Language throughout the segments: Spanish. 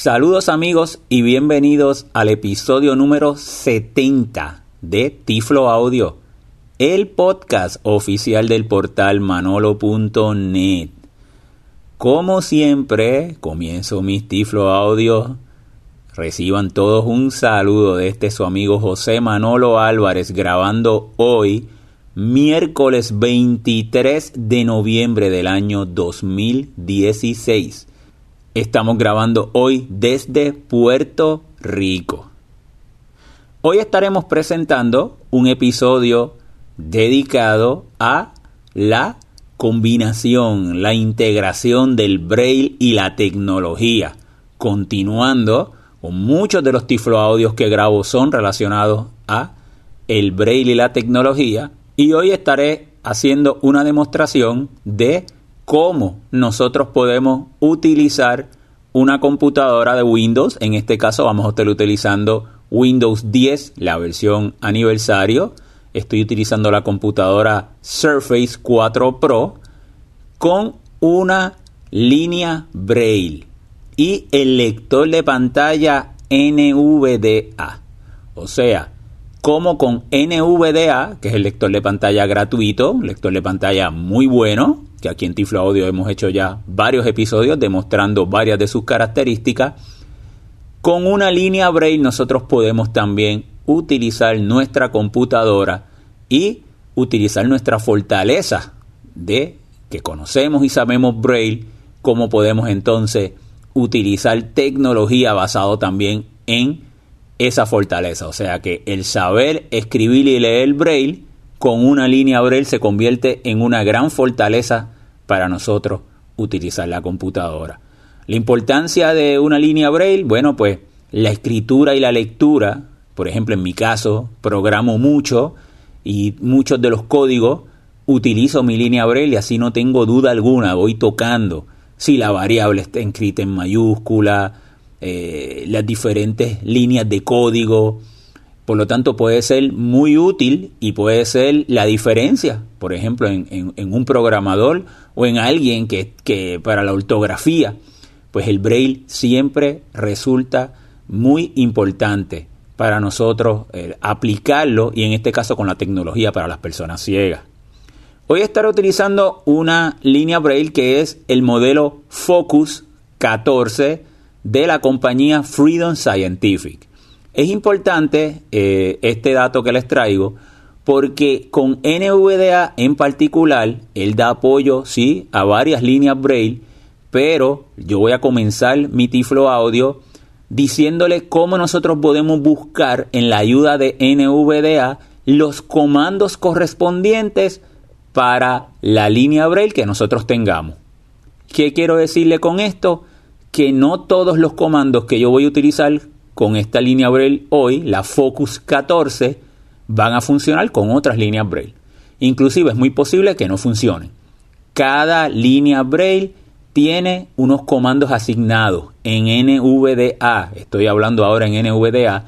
Saludos amigos y bienvenidos al episodio número 70 de Tiflo Audio, el podcast oficial del portal manolo.net. Como siempre, comienzo mis Tiflo Audio. Reciban todos un saludo de este su amigo José Manolo Álvarez grabando hoy, miércoles 23 de noviembre del año 2016 Estamos grabando hoy desde Puerto Rico. Hoy estaremos presentando un episodio dedicado a la combinación, la integración del braille y la tecnología, continuando con muchos de los tiflo audios que grabo son relacionados a el braille y la tecnología y hoy estaré haciendo una demostración de cómo nosotros podemos utilizar una computadora de Windows. En este caso vamos a estar utilizando Windows 10, la versión aniversario. Estoy utilizando la computadora Surface 4 Pro con una línea Braille y el lector de pantalla NVDA. O sea, como con NVDA, que es el lector de pantalla gratuito, un lector de pantalla muy bueno, que aquí en Tiflo Audio hemos hecho ya varios episodios demostrando varias de sus características. Con una línea Braille nosotros podemos también utilizar nuestra computadora y utilizar nuestra fortaleza de que conocemos y sabemos Braille, cómo podemos entonces utilizar tecnología basado también en esa fortaleza. O sea que el saber escribir y leer Braille con una línea Braille se convierte en una gran fortaleza para nosotros utilizar la computadora. La importancia de una línea Braille, bueno, pues la escritura y la lectura, por ejemplo, en mi caso, programo mucho y muchos de los códigos utilizo mi línea Braille y así no tengo duda alguna, voy tocando si la variable está escrita en mayúscula, eh, las diferentes líneas de código, por lo tanto, puede ser muy útil y puede ser la diferencia, por ejemplo, en, un programador o en alguien que, para la ortografía, pues el braille siempre resulta muy importante para nosotros eh, aplicarlo y en este caso con la tecnología para las personas ciegas. Hoy estaré utilizando una línea braille que es el modelo Focus 14 de la compañía Freedom Scientific. Es importante eh, este dato que les traigo porque con NVDA en particular, él da apoyo, sí, a varias líneas Braille, pero yo voy a comenzar mi Tiflo Audio diciéndole cómo nosotros podemos buscar en la ayuda de NVDA los comandos correspondientes para la línea Braille que nosotros tengamos. ¿Qué quiero decirle con esto? Que no todos los comandos que yo voy a utilizar con esta línea Braille hoy, la Focus 14, van a funcionar con otras líneas Braille. Inclusive es muy posible que no funcionen. Cada línea Braille tiene unos comandos asignados en NVDA, estoy hablando ahora en NVDA,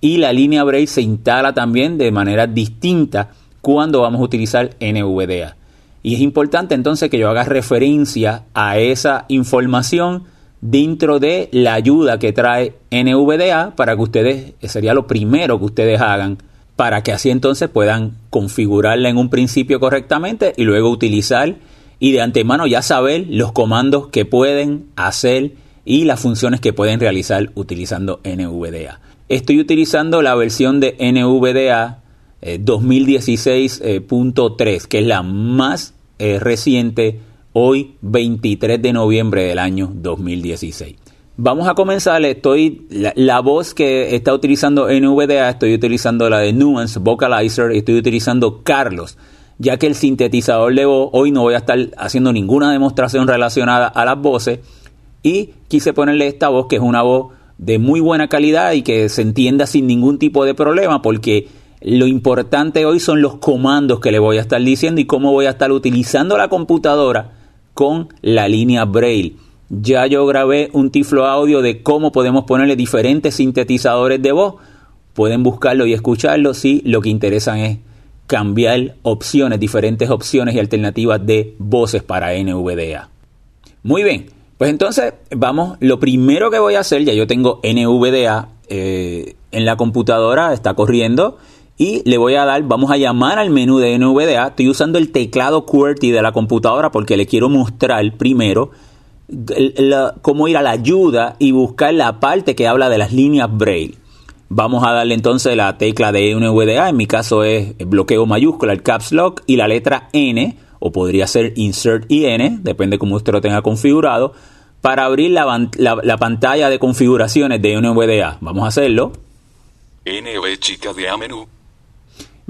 y la línea Braille se instala también de manera distinta cuando vamos a utilizar NVDA. Y es importante entonces que yo haga referencia a esa información dentro de la ayuda que trae NVDA para que ustedes, sería lo primero que ustedes hagan, para que así entonces puedan configurarla en un principio correctamente y luego utilizar y de antemano ya saber los comandos que pueden hacer y las funciones que pueden realizar utilizando NVDA. Estoy utilizando la versión de NVDA 2016.3, eh, que es la más eh, reciente hoy 23 de noviembre del año 2016. Vamos a comenzar, estoy la, voz que está utilizando NVDA, estoy utilizando la de Nuance Vocalizer, estoy utilizando Carlos, ya que el sintetizador de voz, hoy no voy a estar haciendo ninguna demostración relacionada a las voces y quise ponerle esta voz que es una voz de muy buena calidad y que se entienda sin ningún tipo de problema porque lo importante hoy son los comandos que le voy a estar diciendo y cómo voy a estar utilizando la computadora con la línea Braille. Ya yo grabé un tiflo audio de cómo podemos ponerle diferentes sintetizadores de voz. Pueden buscarlo y escucharlo si lo que interesan es cambiar opciones, diferentes opciones y alternativas de voces para NVDA. Muy bien, Pues entonces, vamos, lo primero que voy a hacer, ya yo tengo NVDA eh, en la computadora, está corriendo, y le voy a dar, vamos a llamar al menú de NVDA. Estoy usando el teclado QWERTY de la computadora porque le quiero mostrar primero cómo ir a la ayuda y buscar la parte que habla de las líneas Braille. Vamos a darle entonces la tecla de NVDA, en mi caso es bloqueo mayúscula, el caps lock y la letra N, o podría ser insert y N, depende cómo usted lo tenga configurado, para abrir la, la pantalla de configuraciones de NVDA. Vamos a hacerlo. NV chica de A menú.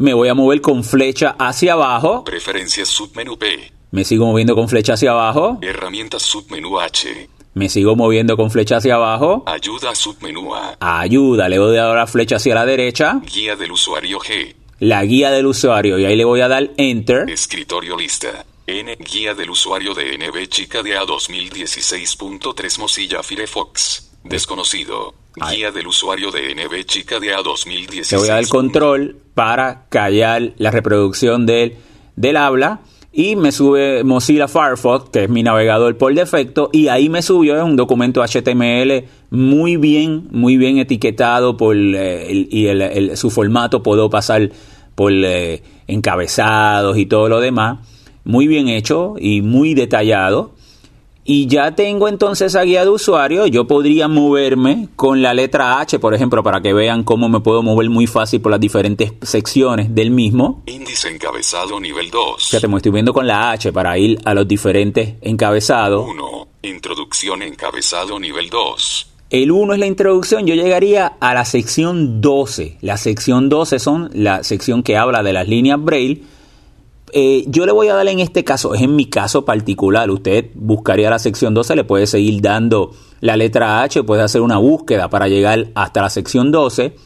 Me voy a mover con flecha hacia abajo. Preferencias submenú P. Me sigo moviendo con flecha hacia abajo. Herramientas submenú H. Me sigo moviendo con flecha hacia abajo. Ayuda submenú A. Ayuda, le voy a dar la flecha hacia la derecha. Guía del usuario G. La guía del usuario y ahí le voy a dar Enter. Escritorio lista. N. Guía del usuario de NB Chica de A 2016.3 Mozilla Firefox. Desconocido. Guía del usuario de NB Chica de A 2016. Le voy a dar control para callar la reproducción del, del habla. Y me sube Mozilla Firefox, que es mi navegador por defecto, y ahí me subió un documento HTML muy bien, muy bien etiquetado por eh, y su formato puedo pasar por eh, encabezados y todo lo demás, muy bien hecho y muy detallado y ya tengo entonces esa guía de usuario, yo podría moverme con la letra H, por ejemplo, para que vean cómo me puedo mover muy fácil por las diferentes secciones del mismo. Índice encabezado nivel 2. Fíjate, me estoy viendo con la H para ir a los diferentes encabezados. 1. Introducción encabezado nivel 2. El 1 es la introducción, yo llegaría a la sección 12. La sección 12 son la sección que habla de las líneas Braille eh, yo le voy a dar en este caso, es en mi caso particular, usted buscaría la sección 12, le puede seguir dando la letra H, puede hacer una búsqueda para llegar hasta la sección 12.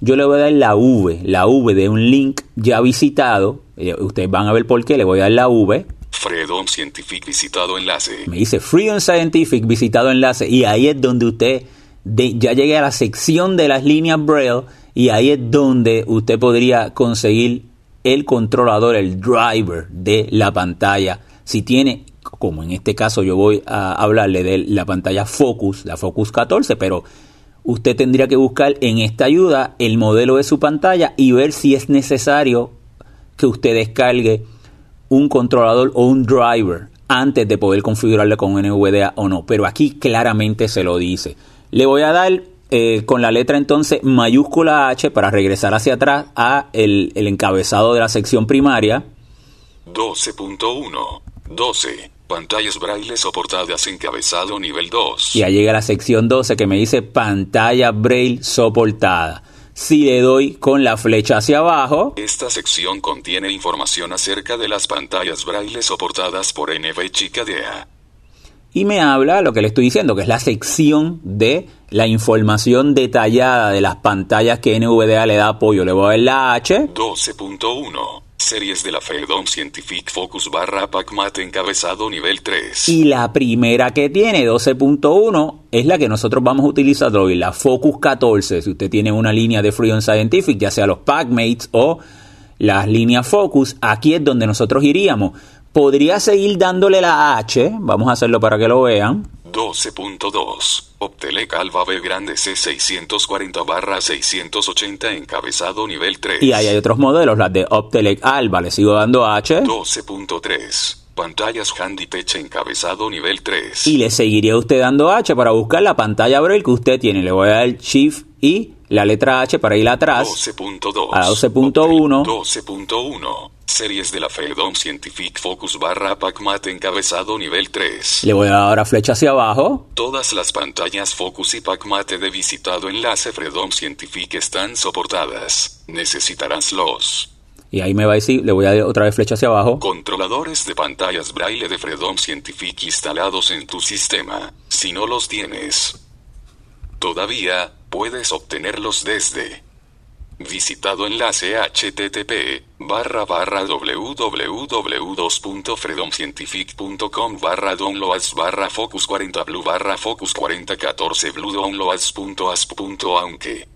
Yo le voy a dar la V, la V de un link ya visitado. Eh, ustedes van a ver por qué, le voy a dar la V. Freedom Scientific visitado enlace. Me dice Freedom Scientific visitado enlace y ahí es donde usted ya llegue a la sección de las líneas Braille y ahí es donde usted podría conseguir el controlador, el driver de la pantalla. Si tiene, como en este caso yo voy a hablarle de la pantalla Focus, la Focus 14, pero usted tendría que buscar en esta ayuda el modelo de su pantalla y ver si es necesario que usted descargue un controlador o un driver antes de poder configurarle con NVDA o no. Pero aquí claramente se lo dice. Le voy a dar eh, con la letra entonces mayúscula H para regresar hacia atrás a el, encabezado de la sección primaria. 12.1 12. Pantallas braille soportadas encabezado nivel 2. Y ahí llega la sección 12 que me dice pantalla braille soportada. Si le doy con la flecha hacia abajo. Esta sección contiene información acerca de las pantallas braille soportadas por NV Chica DEA y me habla lo que le estoy diciendo, que es la sección de la información detallada de las pantallas que NVDA le da apoyo. Le voy a ver la H. 12.1. Series de la Fedon Scientific Focus barra PacMat encabezado nivel 3. Y la primera que tiene, 12.1, es la que nosotros vamos a utilizar hoy, la Focus 14. Si usted tiene una línea de Freedom Scientific, ya sea los PacMates o las líneas Focus, aquí es donde nosotros iríamos. Podría seguir dándole la H, vamos a hacerlo para que lo vean. 12.2. Optelec Alba B grande C640 barra 680 encabezado nivel 3. Y ahí hay otros modelos, las de Optelec Alba, le sigo dando H. 12.3. Pantallas Handytech encabezado nivel 3. Y le seguiría usted dando H para buscar la pantalla Braille que usted tiene. Le voy a dar Shift y la letra H para ir atrás. 12.2. A 12.1. 12.1. Series de la Fedon Scientific Focus barra PacMat encabezado nivel 3. Le voy a dar ahora flecha hacia abajo. Todas las pantallas Focus y PacMat de visitado enlace Fredon Scientific están soportadas. Necesitarás los. Y ahí me va a decir, le voy a dar otra vez flecha hacia abajo. Controladores de pantallas braille de Fredon Scientific instalados en tu sistema. Si no los tienes, todavía puedes obtenerlos desde Visitado enlace http barra barra www.freedomscientific.com barra downloads barra focus 40 blue barra focus 4014 blue downloads.asp.aunque.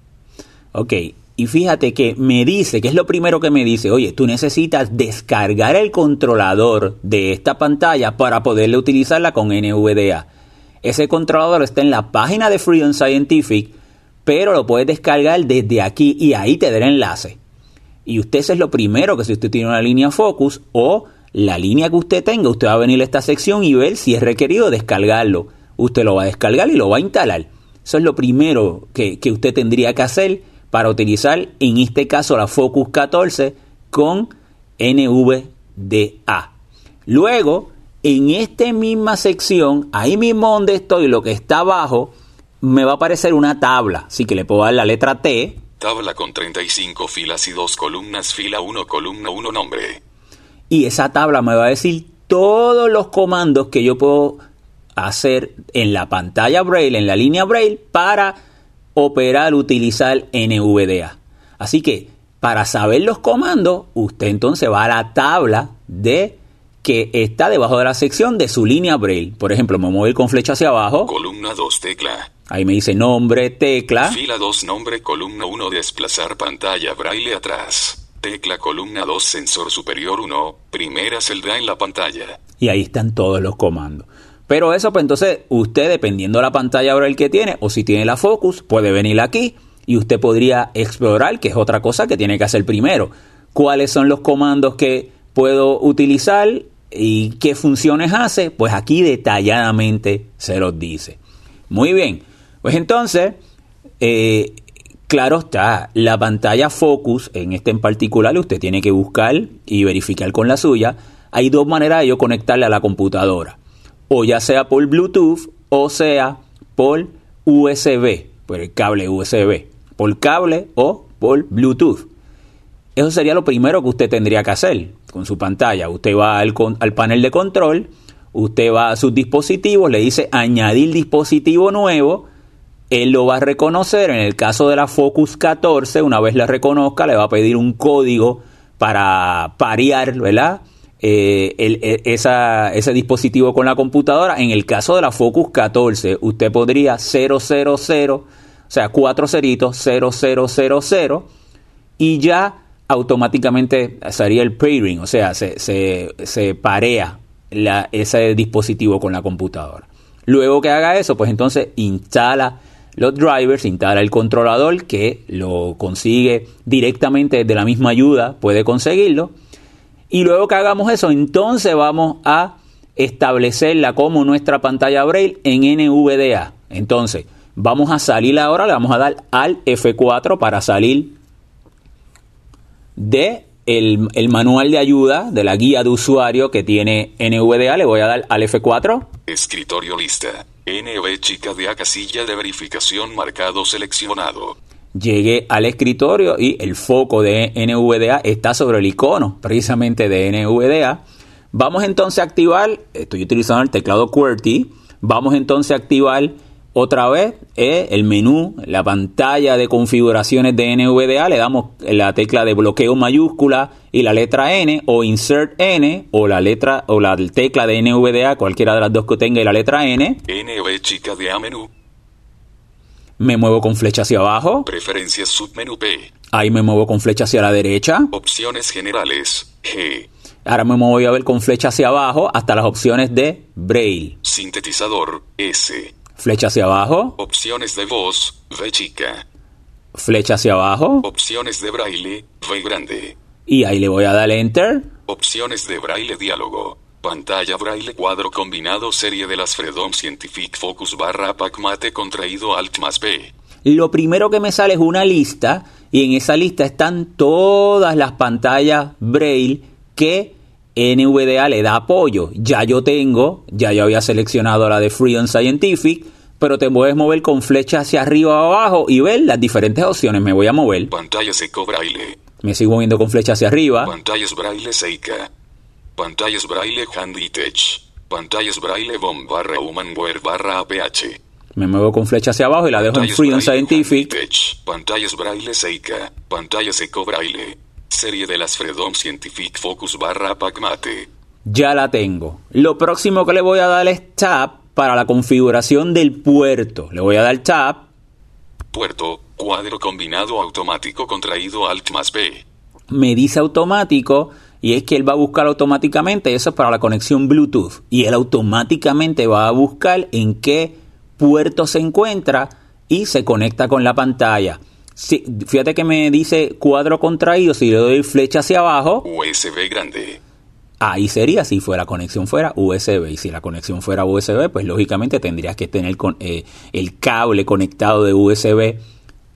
Ok, y fíjate que me dice, que es lo primero que me dice, oye, tú necesitas descargar el controlador de esta pantalla para poderle utilizarla con NVDA. Ese controlador está en la página de Freedom Scientific, pero lo puedes descargar desde aquí y ahí te da el enlace. Y usted eso es lo primero que si usted tiene una línea Focus o la línea que usted tenga, usted va a venir a esta sección y ver si es requerido descargarlo. Usted lo va a descargar y lo va a instalar. Eso es lo primero que, que usted tendría que hacer para utilizar, en este caso, la Focus 14 con NVDA. Luego, en esta misma sección, ahí mismo donde estoy, lo que está abajo, me va a aparecer una tabla. Así que le puedo dar la letra T. Tabla con 35 filas y dos columnas, fila 1, columna 1, nombre. Y esa tabla me va a decir todos los comandos que yo puedo hacer en la pantalla Braille, en la línea Braille, para operar, utilizar NVDA. Así que para saber los comandos, usted entonces va a la tabla de que está debajo de la sección de su línea Braille. Por ejemplo, me muevo con flecha hacia abajo. Columna 2, tecla. Ahí me dice nombre, tecla. Fila 2, nombre, columna 1, desplazar pantalla Braille atrás. Tecla columna 2, sensor superior 1, primera celda en la pantalla. Y ahí están todos los comandos. Pero eso, pues entonces, usted, dependiendo de la pantalla Braille que tiene, o si tiene la Focus, puede venir aquí y usted podría explorar, que es otra cosa que tiene que hacer primero. ¿Cuáles son los comandos que puedo utilizar y qué funciones hace? Pues aquí detalladamente se los dice. Muy bien, pues entonces, eh, claro está, la pantalla Focus, en este en particular, usted tiene que buscar y verificar con la suya. Hay dos maneras de yo conectarle a la computadora. O ya sea por Bluetooth o sea por USB, por el cable USB por cable o por Bluetooth. Eso sería lo primero que usted tendría que hacer con su pantalla. Usted va al, al panel de control, usted va a sus dispositivos, le dice añadir dispositivo nuevo, él lo va a reconocer. En el caso de la Focus 14, una vez la reconozca, le va a pedir un código para parear, ¿verdad? Eh, e, ese dispositivo con la computadora. En el caso de la Focus 14, usted podría 000 o sea, cuatro ceritos, 0000, y ya automáticamente sería el pairing, o sea, se, se, parea ese dispositivo con la computadora. Luego que haga eso, pues entonces instala los drivers, instala el controlador que lo consigue directamente desde la misma ayuda, puede conseguirlo. Y luego que hagamos eso, entonces vamos a establecerla como nuestra pantalla Braille en NVDA. Entonces, Vamos a salir ahora, le vamos a dar al F4 para salir de el, manual de ayuda de la guía de usuario que tiene NVDA. Le voy a dar al F4. Escritorio lista. NV chica de A casilla de verificación marcado seleccionado. Llegué al escritorio y el foco de NVDA está sobre el icono precisamente de NVDA. Vamos entonces a activar, estoy utilizando el teclado QWERTY, vamos entonces a activar otra vez es el menú, la pantalla de configuraciones de NVDA, le damos la tecla de bloqueo mayúscula y la letra N o insert N o la letra o la tecla de NVDA, cualquiera de las dos que tenga y la letra N. NV chica de A menú. Me muevo con flecha hacia abajo. Preferencias submenú P. Ahí me muevo con flecha hacia la derecha. Opciones generales G. Ahora me voy a ver con flecha hacia abajo hasta las opciones de Braille. Sintetizador S. Flecha hacia abajo. Opciones de voz, V chica. Flecha hacia abajo. Opciones de braille, V grande. Y ahí le voy a dar enter. Opciones de braille diálogo. Pantalla braille cuadro combinado serie de las Freedom Scientific Focus barra Mate contraído Alt más B. Lo primero que me sale es una lista y en esa lista están todas las pantallas braille que NVDA le da apoyo. Ya yo tengo, ya yo había seleccionado la de Freedom Scientific, pero te puedes mover con flecha hacia arriba o abajo y ver las diferentes opciones. Me voy a mover. Pantalla seco braille. Me sigo moviendo con flecha hacia arriba. Pantallas braille seca. Pantallas braille handy touch. Pantallas braille bomb barra humanware barra APH. Me muevo con flecha hacia abajo y la dejo en Freedom Scientific. Pantallas braille seca. Pantalla seco braille. Serie de las Freedom Scientific Focus barra Pacmate. Ya la tengo. Lo próximo que le voy a dar es Tab para la configuración del puerto. Le voy a dar Tab. Puerto, cuadro combinado automático contraído Alt más B. Me dice automático y es que él va a buscar automáticamente, eso es para la conexión Bluetooth, y él automáticamente va a buscar en qué puerto se encuentra y se conecta con la pantalla. Fíjate que me dice cuadro contraído, si le doy flecha hacia abajo. USB grande. Ahí sería si fuera conexión fuera USB. Y si la conexión fuera USB, pues lógicamente tendrías que tener con, eh, el cable conectado de USB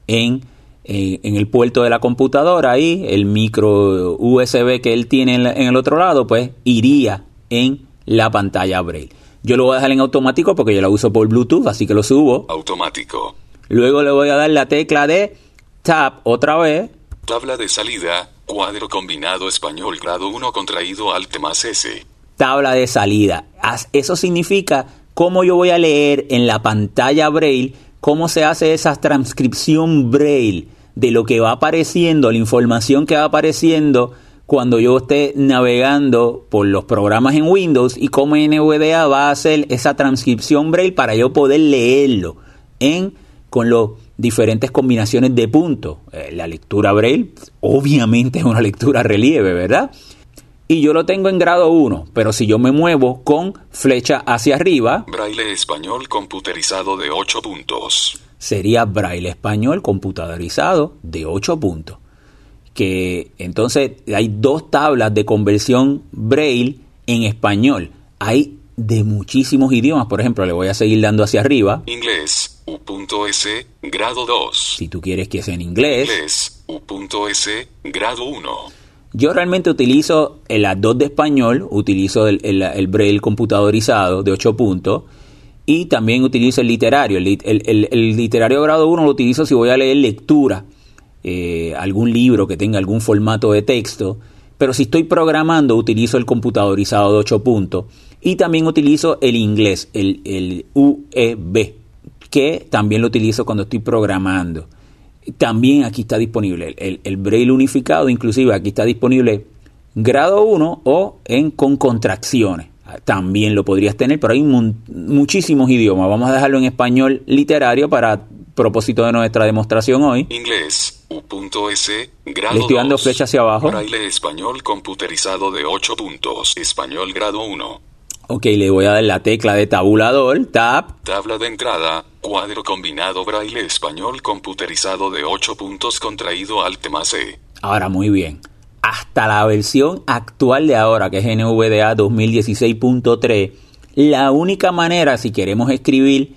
en eh, en el puerto de la computadora ahí, el micro USB que él tiene en, el otro lado, pues iría en la pantalla Braille. Yo lo voy a dejar en automático porque yo la uso por Bluetooth, así que lo subo. Automático. Luego le voy a dar la tecla de Tab otra vez. Tabla de salida, cuadro combinado español grado 1 contraído Alt más S. Tabla de salida. Eso significa cómo yo voy a leer en la pantalla Braille cómo se hace esa transcripción braille de lo que va apareciendo, la información que va apareciendo cuando yo esté navegando por los programas en Windows y cómo NVDA va a hacer esa transcripción braille para yo poder leerlo en con las diferentes combinaciones de puntos. Eh, la lectura braille obviamente es una lectura relieve, ¿verdad? y yo lo tengo en grado 1, pero si yo me muevo con flecha hacia arriba... Braille español computerizado de 8 puntos. Sería braille español computarizado de 8 puntos. Que entonces hay dos tablas de conversión braille en español. Hay de muchísimos idiomas, por ejemplo, le voy a seguir dando hacia arriba. Inglés, U.S, grado 2. Si tú quieres que sea en inglés. Inglés, U.S, grado 1. Yo realmente utilizo el A2 de español, utilizo el, el, braille computadorizado de 8 puntos y también utilizo el literario. El, literario grado 1 lo utilizo si voy a leer lectura, eh, algún libro que tenga algún formato de texto, pero si estoy programando utilizo el computadorizado de 8 puntos y también utilizo el inglés, el, el UEB, que también lo utilizo cuando estoy programando. También aquí está disponible el, el braille unificado, inclusive aquí está disponible grado 1 o en con contracciones. También lo podrías tener, pero hay muchísimos idiomas. Vamos a dejarlo en español literario para propósito de nuestra demostración hoy. Inglés, U.S, grado Le estoy dando flecha hacia abajo. Braille español computerizado de 8 puntos. Español grado 1. Ok, le voy a dar la tecla de tabulador, tab. Tabla de entrada, cuadro combinado braille español computerizado de 8 puntos contraído alt más E. Ahora muy bien. Hasta la versión actual de ahora, que es NVDA 2016.3, la única manera, si queremos escribir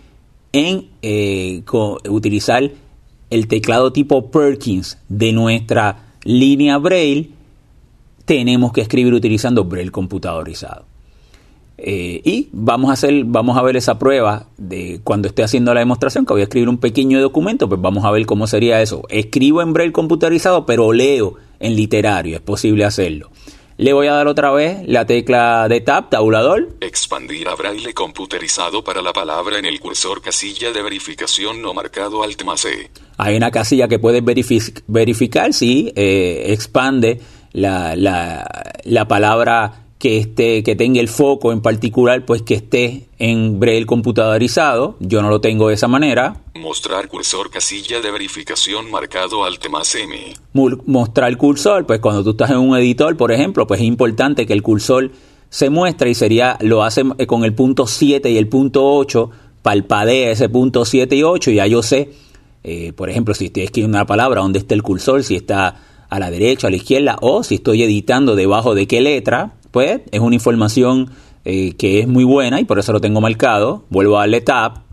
en eh, utilizar el teclado tipo Perkins de nuestra línea Braille, tenemos que escribir utilizando Braille computadorizado. Eh, y vamos a hacer, vamos a ver esa prueba de cuando esté haciendo la demostración, que voy a escribir un pequeño documento, pues vamos a ver cómo sería eso. Escribo en braille computarizado, pero leo en literario, es posible hacerlo. Le voy a dar otra vez la tecla de tab, tabulador. Expandir a braille computerizado para la palabra en el cursor casilla de verificación no marcado alt más E. Hay una casilla que puedes verificar si eh, expande la, la, la palabra que esté, que tenga el foco en particular, pues que esté en braille computadorizado. Yo no lo tengo de esa manera. Mostrar cursor casilla de verificación marcado alt más M. Mostrar cursor, pues cuando tú estás en un editor, por ejemplo, pues es importante que el cursor se muestre y sería, lo hace eh, con el punto 7 y el punto 8, palpadea ese punto 7 y 8 y ya yo sé, eh, por ejemplo, si estoy escribiendo una palabra, dónde está el cursor, si está a la derecha, a la izquierda, o si estoy editando debajo de qué letra, pues es una información eh, que es muy buena y por eso lo tengo marcado. Vuelvo a darle tab.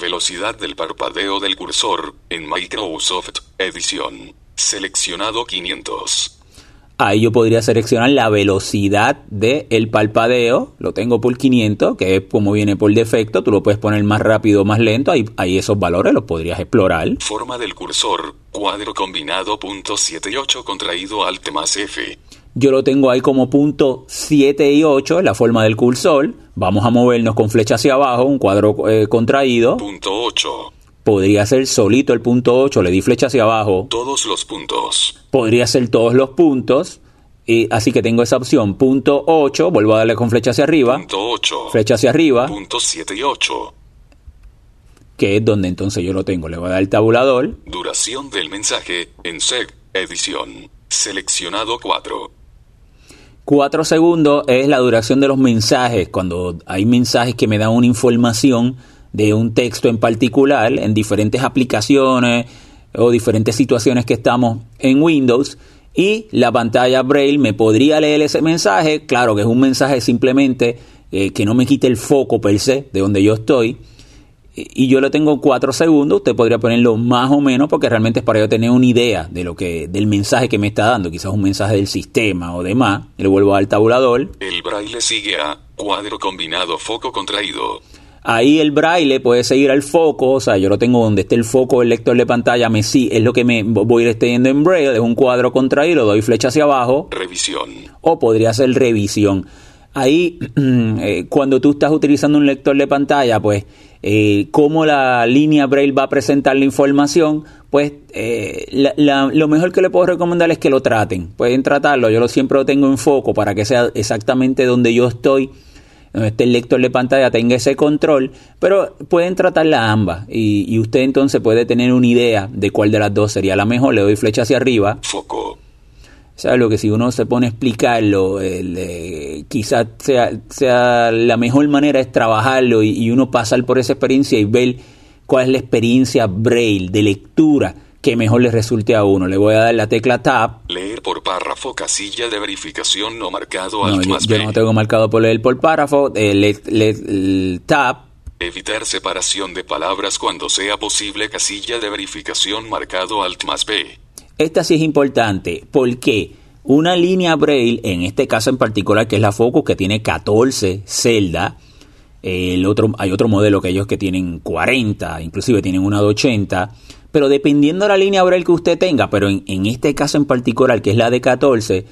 Velocidad del parpadeo del cursor en Microsoft Edición. Seleccionado 500. Ahí yo podría seleccionar la velocidad del el parpadeo. Lo tengo por 500, que es como viene por defecto. Tú lo puedes poner más rápido o más lento. Ahí, ahí esos valores los podrías explorar. Forma del cursor. Cuadro combinado punto 7 y 8 contraído alt más F. Yo lo tengo ahí como punto 7 y 8, la forma del cursor. Vamos a movernos con flecha hacia abajo, un cuadro eh, contraído. Punto 8. Podría ser solito el punto 8, le di flecha hacia abajo. Todos los puntos. Podría ser todos los puntos. Y así que tengo esa opción. Punto 8, vuelvo a darle con flecha hacia arriba. Punto 8. Flecha hacia arriba. Punto 7 y 8. Que es donde entonces yo lo tengo. Le voy a dar el tabulador. Duración del mensaje en SEG, edición. Seleccionado 4. Cuatro segundos es la duración de los mensajes, cuando hay mensajes que me dan una información de un texto en particular en diferentes aplicaciones o diferentes situaciones que estamos en Windows y la pantalla Braille me podría leer ese mensaje, claro que es un mensaje simplemente eh, que no me quite el foco per se de donde yo estoy y yo lo tengo cuatro segundos, usted podría ponerlo más o menos porque realmente es para yo tener una idea de lo que del mensaje que me está dando, quizás un mensaje del sistema o demás. Le vuelvo al tabulador. El braille sigue a cuadro combinado foco contraído. Ahí el braille puede seguir al foco, o sea, yo lo tengo donde esté el foco, el lector de pantalla, me sí, es lo que me voy a ir extendiendo en braille, es un cuadro contraído, doy flecha hacia abajo. Revisión. O podría ser revisión. Ahí, eh, cuando tú estás utilizando un lector de pantalla, pues eh, cómo la línea Braille va a presentar la información, pues eh, lo mejor que le puedo recomendar es que lo traten. Pueden tratarlo, yo lo siempre lo tengo en foco para que sea exactamente donde yo estoy, donde esté lector de pantalla, tenga ese control, pero pueden tratarla ambas y, y usted entonces puede tener una idea de cuál de las dos sería la mejor. Le doy flecha hacia arriba. Foco sea, lo que si uno se pone a explicarlo, eh, quizás sea, sea la mejor manera es trabajarlo y, uno pasar por esa experiencia y ver cuál es la experiencia braille de lectura que mejor le resulte a uno. Le voy a dar la tecla Tab. Leer por párrafo, casilla de verificación no marcado. No, yo, no tengo marcado por leer por párrafo. Eh, tab. Evitar separación de palabras cuando sea posible, casilla de verificación marcado Alt más B. Esta sí es importante. Porque una línea Braille, en este caso en particular, que es la Focus, que tiene 14 celdas, el otro, hay otro modelo que ellos que tienen 40, inclusive tienen una de 80, pero dependiendo de la línea Braille que usted tenga, pero en, este caso en particular, que es la de 14,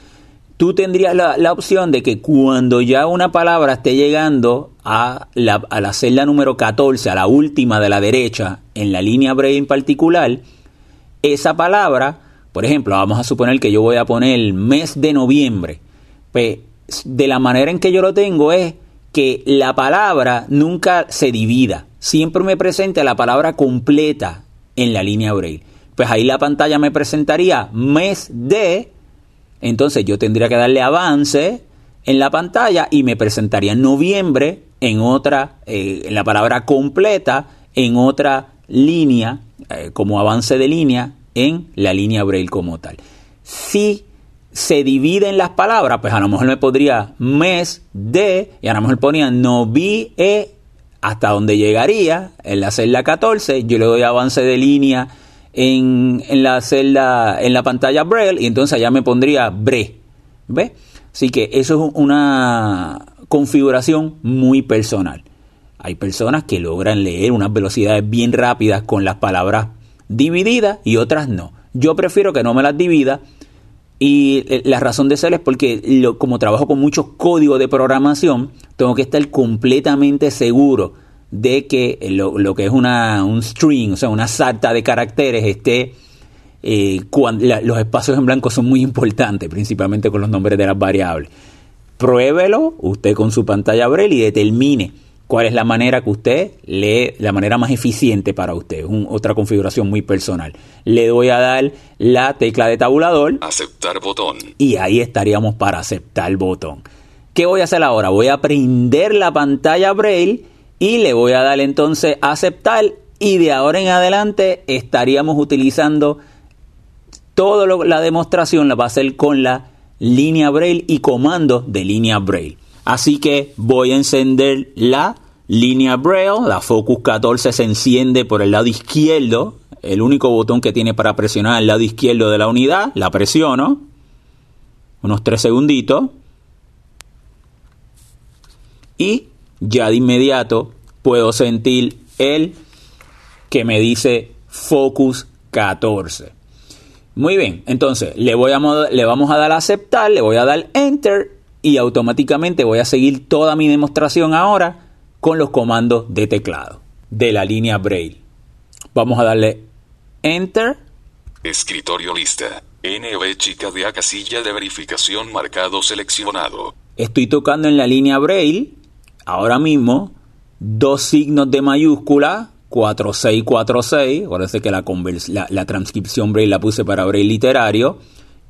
tú tendrías la, opción de que cuando ya una palabra esté llegando a la, a la celda número 14, a la última de la derecha, en la línea Braille en particular, esa palabra por ejemplo, vamos a suponer que yo voy a poner el mes de noviembre. Pues de la manera en que yo lo tengo es que la palabra nunca se divida. Siempre me presenta la palabra completa en la línea Braille. Pues ahí la pantalla me presentaría mes de. Entonces yo tendría que darle avance en la pantalla y me presentaría noviembre en otra, eh, en la palabra completa, en otra línea, eh, como avance de línea en la línea Braille como tal. Si se dividen las palabras, pues a lo mejor me podría mes de, y a lo mejor ponía no vi e hasta donde llegaría en la celda 14, yo le doy avance de línea en, la celda, en la pantalla Braille, y entonces allá me pondría bre. ¿Ve? Así que eso es una configuración muy personal. Hay personas que logran leer unas velocidades bien rápidas con las palabras divididas y otras no. Yo prefiero que no me las divida y eh, la razón de ser es porque como trabajo con muchos códigos de programación, tengo que estar completamente seguro de que lo, que es una, un string, o sea, una sarta de caracteres esté... Eh, cuando, los espacios en blanco son muy importantes, principalmente con los nombres de las variables. Pruébelo usted con su pantalla Braille y determine cuál es la manera que usted lee, la manera más eficiente para usted. Es otra configuración muy personal. Le voy a dar la tecla de tabulador. Aceptar botón. Y ahí estaríamos para aceptar botón. ¿Qué voy a hacer ahora? Voy a prender la pantalla Braille y le voy a dar entonces aceptar y de ahora en adelante estaríamos utilizando toda la demostración la va a hacer con la línea Braille y comando de línea Braille. Así que voy a encender la línea Braille, la Focus 14 se enciende por el lado izquierdo, el único botón que tiene para presionar el lado izquierdo de la unidad, la presiono, unos 3 segunditos, y ya de inmediato puedo sentir el que me dice Focus 14. Muy bien, entonces le, voy a, le vamos a dar a aceptar, le voy a dar Enter y automáticamente voy a seguir toda mi demostración ahora con los comandos de teclado de la línea Braille. Vamos a darle Enter. Escritorio lista. NV chica de A casilla de verificación marcado seleccionado. Estoy tocando en la línea Braille. Ahora mismo, dos signos de mayúscula, 4646. Acuérdense que la, la, la transcripción Braille la puse para Braille literario.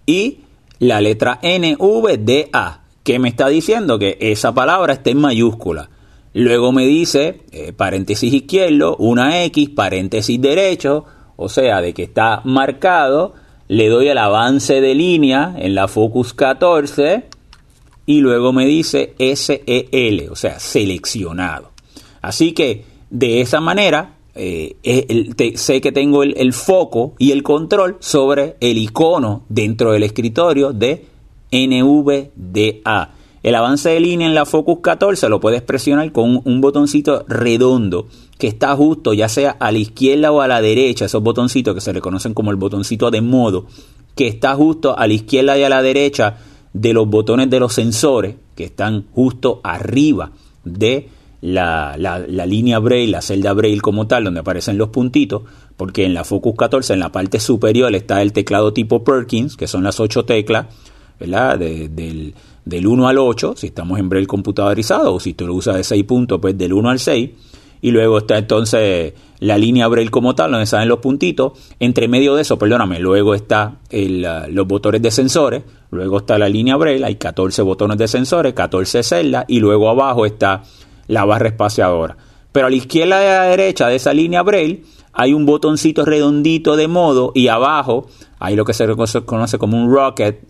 Y la letra NVDA ¿Qué me está diciendo? Que esa palabra está en mayúscula. Luego me dice eh, paréntesis izquierdo, una X, paréntesis derecho, o sea, de que está marcado. Le doy el avance de línea en la Focus 14 y luego me dice SEL, o sea, seleccionado. Así que de esa manera eh, sé que tengo el, foco y el control sobre el icono dentro del escritorio de NVDA. El avance de línea en la Focus 14 lo puedes presionar con un, botoncito redondo que está justo ya sea a la izquierda o a la derecha, esos botoncitos que se le conocen como el botoncito de modo, que está justo a la izquierda y a la derecha de los botones de los sensores que están justo arriba de la, la, línea Braille, la celda Braille como tal, donde aparecen los puntitos, porque en la Focus 14, en la parte superior, está el teclado tipo Perkins, que son las ocho teclas, ¿verdad? del, del 1 al 8, si estamos en Braille computadorizado, o si tú lo usas de 6 puntos, pues del 1 al 6. Y luego está entonces la línea Braille como tal, donde salen los puntitos. Entre medio de eso, perdóname, luego está el, los botones de sensores, luego está la línea Braille, hay 14 botones de sensores, 14 celdas, y luego abajo está la barra espaciadora. Pero a la izquierda y a la derecha de esa línea Braille hay un botoncito redondito de modo y abajo hay lo que se conoce como un rocket,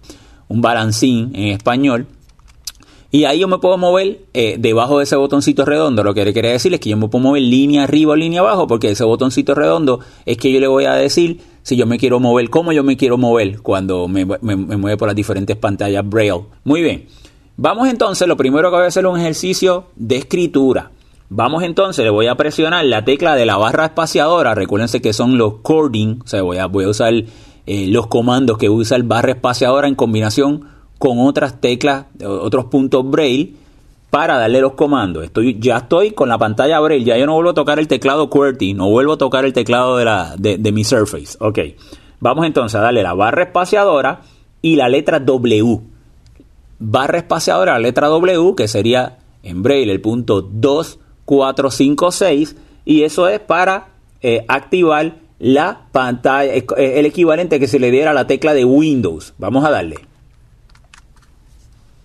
un balancín en español. Y ahí yo me puedo mover eh, debajo de ese botoncito redondo. Lo que quería decir es que yo me puedo mover línea arriba o línea abajo, porque ese botoncito redondo es que yo le voy a decir si yo me quiero mover, cómo yo me quiero mover cuando me, me, me mueve por las diferentes pantallas Braille. Muy bien. Vamos entonces, lo primero que voy a hacer es un ejercicio de escritura. Vamos entonces, le voy a presionar la tecla de la barra espaciadora. Recuérdense que son los cording, o sea, voy a, voy a usar eh, los comandos que usa el barra espaciadora en combinación con otras teclas, otros puntos braille para darle los comandos. Estoy, ya estoy con la pantalla braille, ya yo no vuelvo a tocar el teclado QWERTY, no vuelvo a tocar el teclado de, la, de, mi Surface. Ok, vamos entonces a darle la barra espaciadora y la letra W barra espaciadora, la letra W, que sería en braille el punto 2456, y eso es para eh, activar la pantalla, eh, el equivalente que se le diera a la tecla de Windows. Vamos a darle.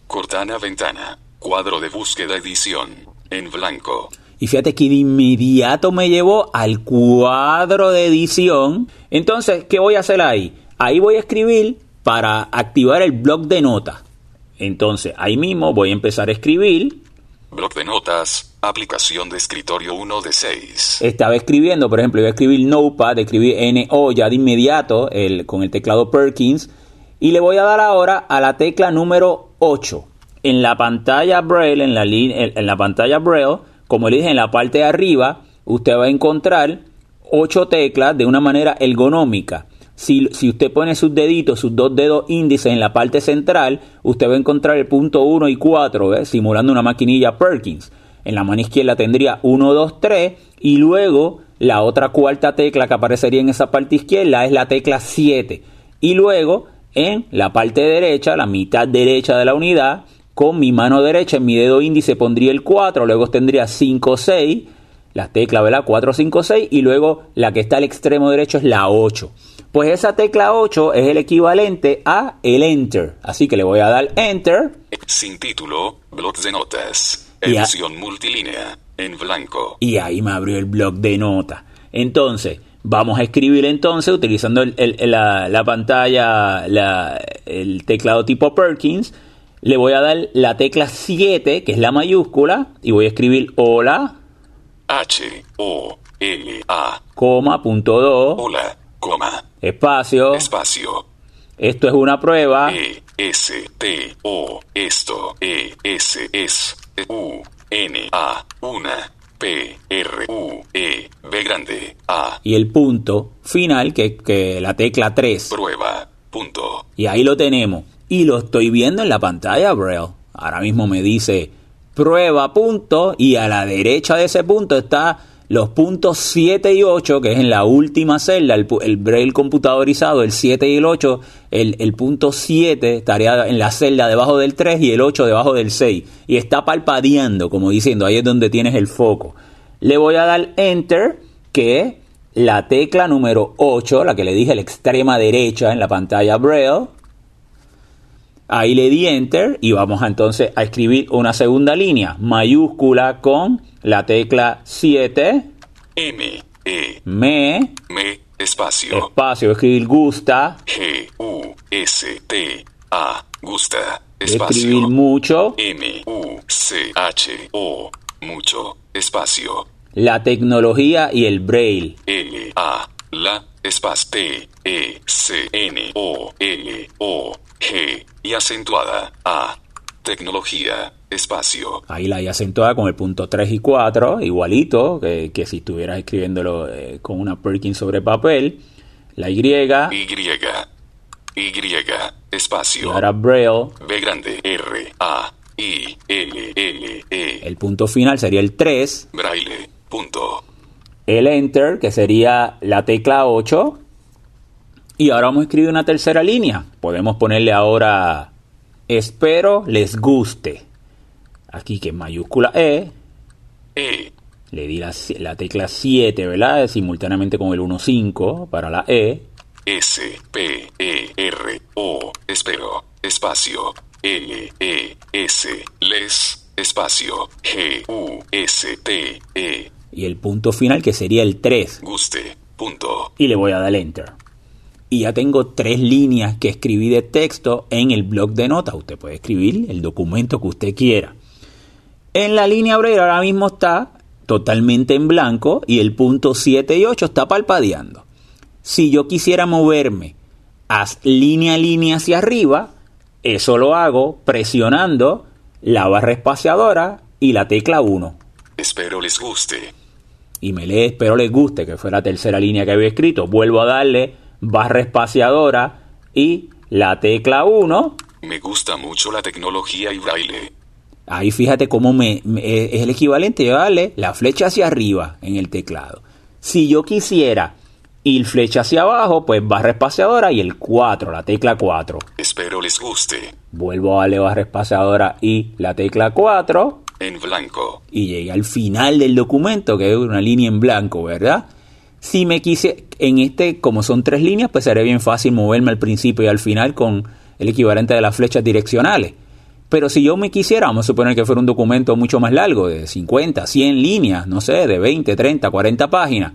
Cortana ventana, cuadro de búsqueda edición, en blanco. Y fíjate que de inmediato me llevó al cuadro de edición. Entonces, ¿qué voy a hacer ahí? Ahí voy a escribir para activar el blog de notas. Entonces, ahí mismo voy a empezar a escribir. Bloc de notas, aplicación de escritorio 1 de 6. Estaba escribiendo, por ejemplo, voy a escribir Notepad, escribir NO ya de inmediato el, con el teclado Perkins. Y le voy a dar ahora a la tecla número 8. En la pantalla Braille, en la, en la pantalla Braille, como le dije, en la parte de arriba, usted va a encontrar 8 teclas de una manera ergonómica. Si, usted pone sus deditos, sus dos dedos índices en la parte central, usted va a encontrar el punto 1 y 4, simulando una maquinilla Perkins. En la mano izquierda tendría 1, 2, 3 y luego la otra cuarta tecla que aparecería en esa parte izquierda es la tecla 7. Y luego en la parte derecha, la mitad derecha de la unidad, con mi mano derecha en mi dedo índice pondría el 4, luego tendría 5, 6, la tecla, ¿verdad? 4, 5, 6 y luego la que está al extremo derecho es la 8. Pues esa tecla 8 es el equivalente a el Enter. Así que le voy a dar Enter. Sin título, blog de notas. Edición multilínea, en blanco. Y ahí me abrió el blog de notas. Entonces, vamos a escribir entonces utilizando la, pantalla, el teclado tipo Perkins. Le voy a dar la tecla 7, que es la mayúscula, y voy a escribir hola. H, O, L, A. Coma, punto 2. Hola, coma. Espacio. Espacio. Esto es una prueba. E, S, T, O, esto, E, S, S, U, N, A, una, P, R, U, E, B grande, A. Y el punto final, que, que la tecla 3. Prueba, punto. Y ahí lo tenemos. Y lo estoy viendo en la pantalla, Braille. Ahora mismo me dice prueba, punto. Y a la derecha de ese punto está los puntos 7 y 8, que es en la última celda, el, braille computadorizado, el 7 y el 8, el, punto 7 estaría en la celda debajo del 3 y el 8 debajo del 6. Y está palpadeando, como diciendo, ahí es donde tienes el foco. Le voy a dar Enter, que la tecla número 8, la que le dije la extrema derecha en la pantalla Braille. Ahí le di enter y vamos a, entonces a escribir una segunda línea mayúscula con la tecla 7. M, E, Me, me, espacio. espacio, escribir gusta, G, U, S, T, A, gusta, escribir espacio. mucho, M, U, C, H, O, mucho, espacio. la tecnología y el braille. L, A, la, espacio, T, E, C, N, O, L, O, G, y acentuada, A, tecnología, espacio. Ahí la hay acentuada con el punto 3 y 4, igualito que, que si estuvieras escribiéndolo eh, con una Perkins sobre papel. La Y, Y, Y, y espacio. ahora braille. B grande, R, A, I, L, L, E, El punto final sería el 3. braille, punto. el enter, que sería la tecla 8. Y ahora vamos a escribir una tercera línea. Podemos ponerle ahora, espero les guste. Aquí que mayúscula E, E, le di la, la tecla 7, ¿verdad? Simultáneamente con el 1.5 para la E. S, P, E, R, O, espero, espacio, L, E, S, les, espacio, G, U, S, T, E, Y el punto final que sería el 3. guste, punto. Y le voy a dar enter. Y ya tengo tres líneas que escribí de texto en el blog de notas. Usted puede escribir el documento que usted quiera. En la línea braille ahora mismo está totalmente en blanco y el punto 7 y 8 está palpadeando. Si yo quisiera moverme a línea a línea hacia arriba, eso lo hago presionando la barra espaciadora y la tecla 1. Espero les guste. Y me lee, espero les guste, que fue la tercera línea que había escrito. Vuelvo a darle barra espaciadora y la tecla 1 Me gusta mucho la tecnología y braille. Ahí fíjate cómo me, me- es el equivalente a darle la flecha hacia arriba en el teclado. Si yo quisiera ir flecha hacia abajo, pues barra espaciadora y el 4, la tecla 4. Espero les guste. Vuelvo a darle barra espaciadora y la tecla 4 En blanco. y llegué al final del documento, que es una línea en blanco, ¿verdad? Si me quise, en este, como son tres líneas, pues sería bien fácil moverme al principio y al final con el equivalente de las flechas direccionales. Pero si yo me quisiera, vamos a suponer que fuera un documento mucho más largo, de 50, 100 líneas, no sé, de 20, 30, 40 páginas,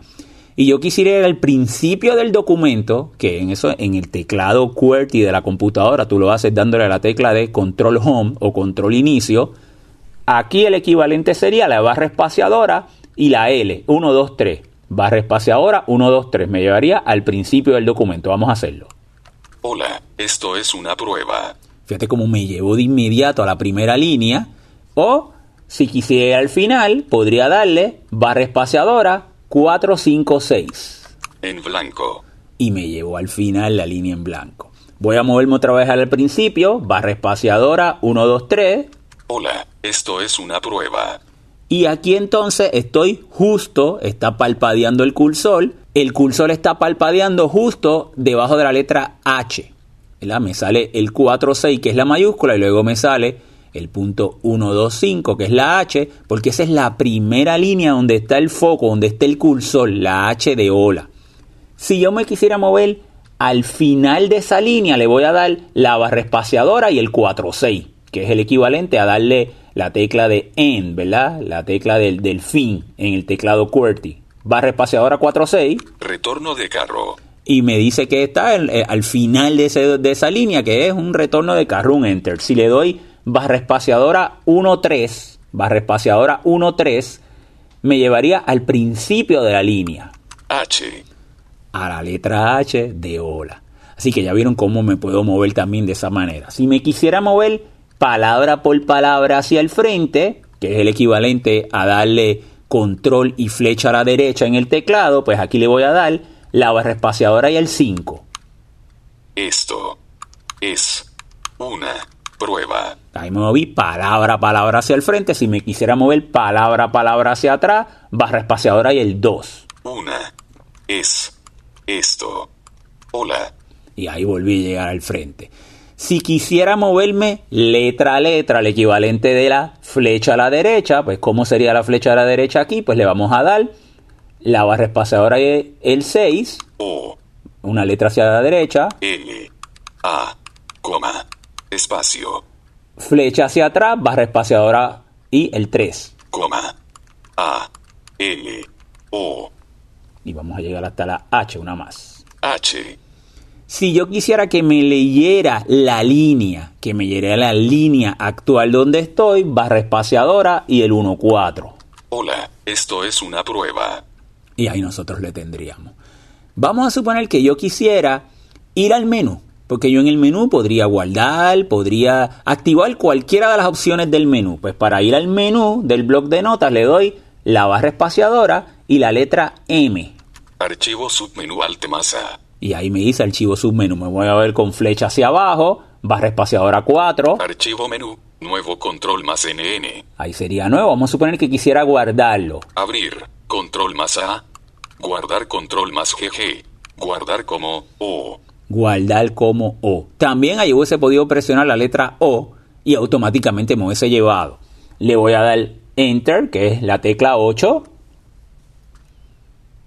y yo quisiera ir al principio del documento, que en eso, en el teclado QWERTY de la computadora, tú lo haces dándole a la tecla de control home o control inicio, Aquí el equivalente sería la barra espaciadora y la L, 1, 2, 3. Barra espaciadora, 1, 2, 3. Me llevaría al principio del documento. Vamos a hacerlo. Hola, esto es una prueba. Fíjate cómo me llevó de inmediato a la primera línea. O, si quisiera al final, podría darle barra espaciadora 4, 5, 6. En blanco. Y me llevó al final la línea en blanco. Voy a moverme otra vez al principio. Barra espaciadora 1, 2, 3. Hola, esto es una prueba. Y aquí entonces estoy justo, está palpadeando el cursor. El cursor está palpadeando justo debajo de la letra H. ¿verdad? Me sale el 46 que es la mayúscula y luego me sale el punto 125 que es la H, porque esa es la primera línea donde está el foco, donde está el cursor, la H de hola. Si yo me quisiera mover al final de esa línea, le voy a dar la barra espaciadora y el 46, que es el equivalente a darle la tecla de end, ¿verdad? La tecla del, del fin en el teclado QWERTY. Barra espaciadora 46 Retorno de carro. y me dice que está el- eh, al final de, ese- de esa línea, que es un retorno de carro, un enter. Si le doy barra espaciadora 1.3, barra espaciadora 1.3, me llevaría al principio de la línea H. a la letra H de hola. Así que ya vieron cómo me puedo mover también de esa manera. Si me quisiera mover palabra por palabra hacia el frente, que es el equivalente a darle control y flecha a la derecha en el teclado, pues aquí le voy a dar la barra espaciadora y el 5. Esto es una prueba. Ahí me moví palabra a palabra hacia el frente. Si me quisiera mover palabra a palabra hacia atrás, barra espaciadora y el 2. Una es esto. Hola, y ahí volví a llegar al frente. Si quisiera moverme letra a letra, el equivalente de la flecha a la derecha, pues ¿cómo sería la flecha a la derecha aquí? Pues le vamos a dar la barra espaciadora y el 6, O, una letra hacia la derecha, L, A, coma, espacio, Flecha hacia atrás, barra espaciadora y el 3. coma, A, L, O, Y vamos a llegar hasta la H, una más. H, Si yo quisiera que me leyera la línea, que me leyera la línea actual donde estoy, barra espaciadora y el 1.4. hola, esto es una prueba, Y ahí nosotros le tendríamos. Vamos a suponer que yo quisiera ir al menú, porque yo en el menú podría guardar, podría activar cualquiera de las opciones del menú. Pues para ir al menú del bloc de notas le doy la barra espaciadora y la letra M. archivo submenú alt más A, Y ahí me dice archivo submenú. Me voy a ver con flecha hacia abajo, barra espaciadora 4. archivo menú, nuevo control más NN, Ahí sería nuevo. Vamos a suponer que quisiera guardarlo. abrir, control más A, guardar control más GG, guardar como O, Guardar como O. También ahí hubiese podido presionar la letra O y automáticamente me hubiese llevado. Le voy a dar Enter, que es la tecla 8.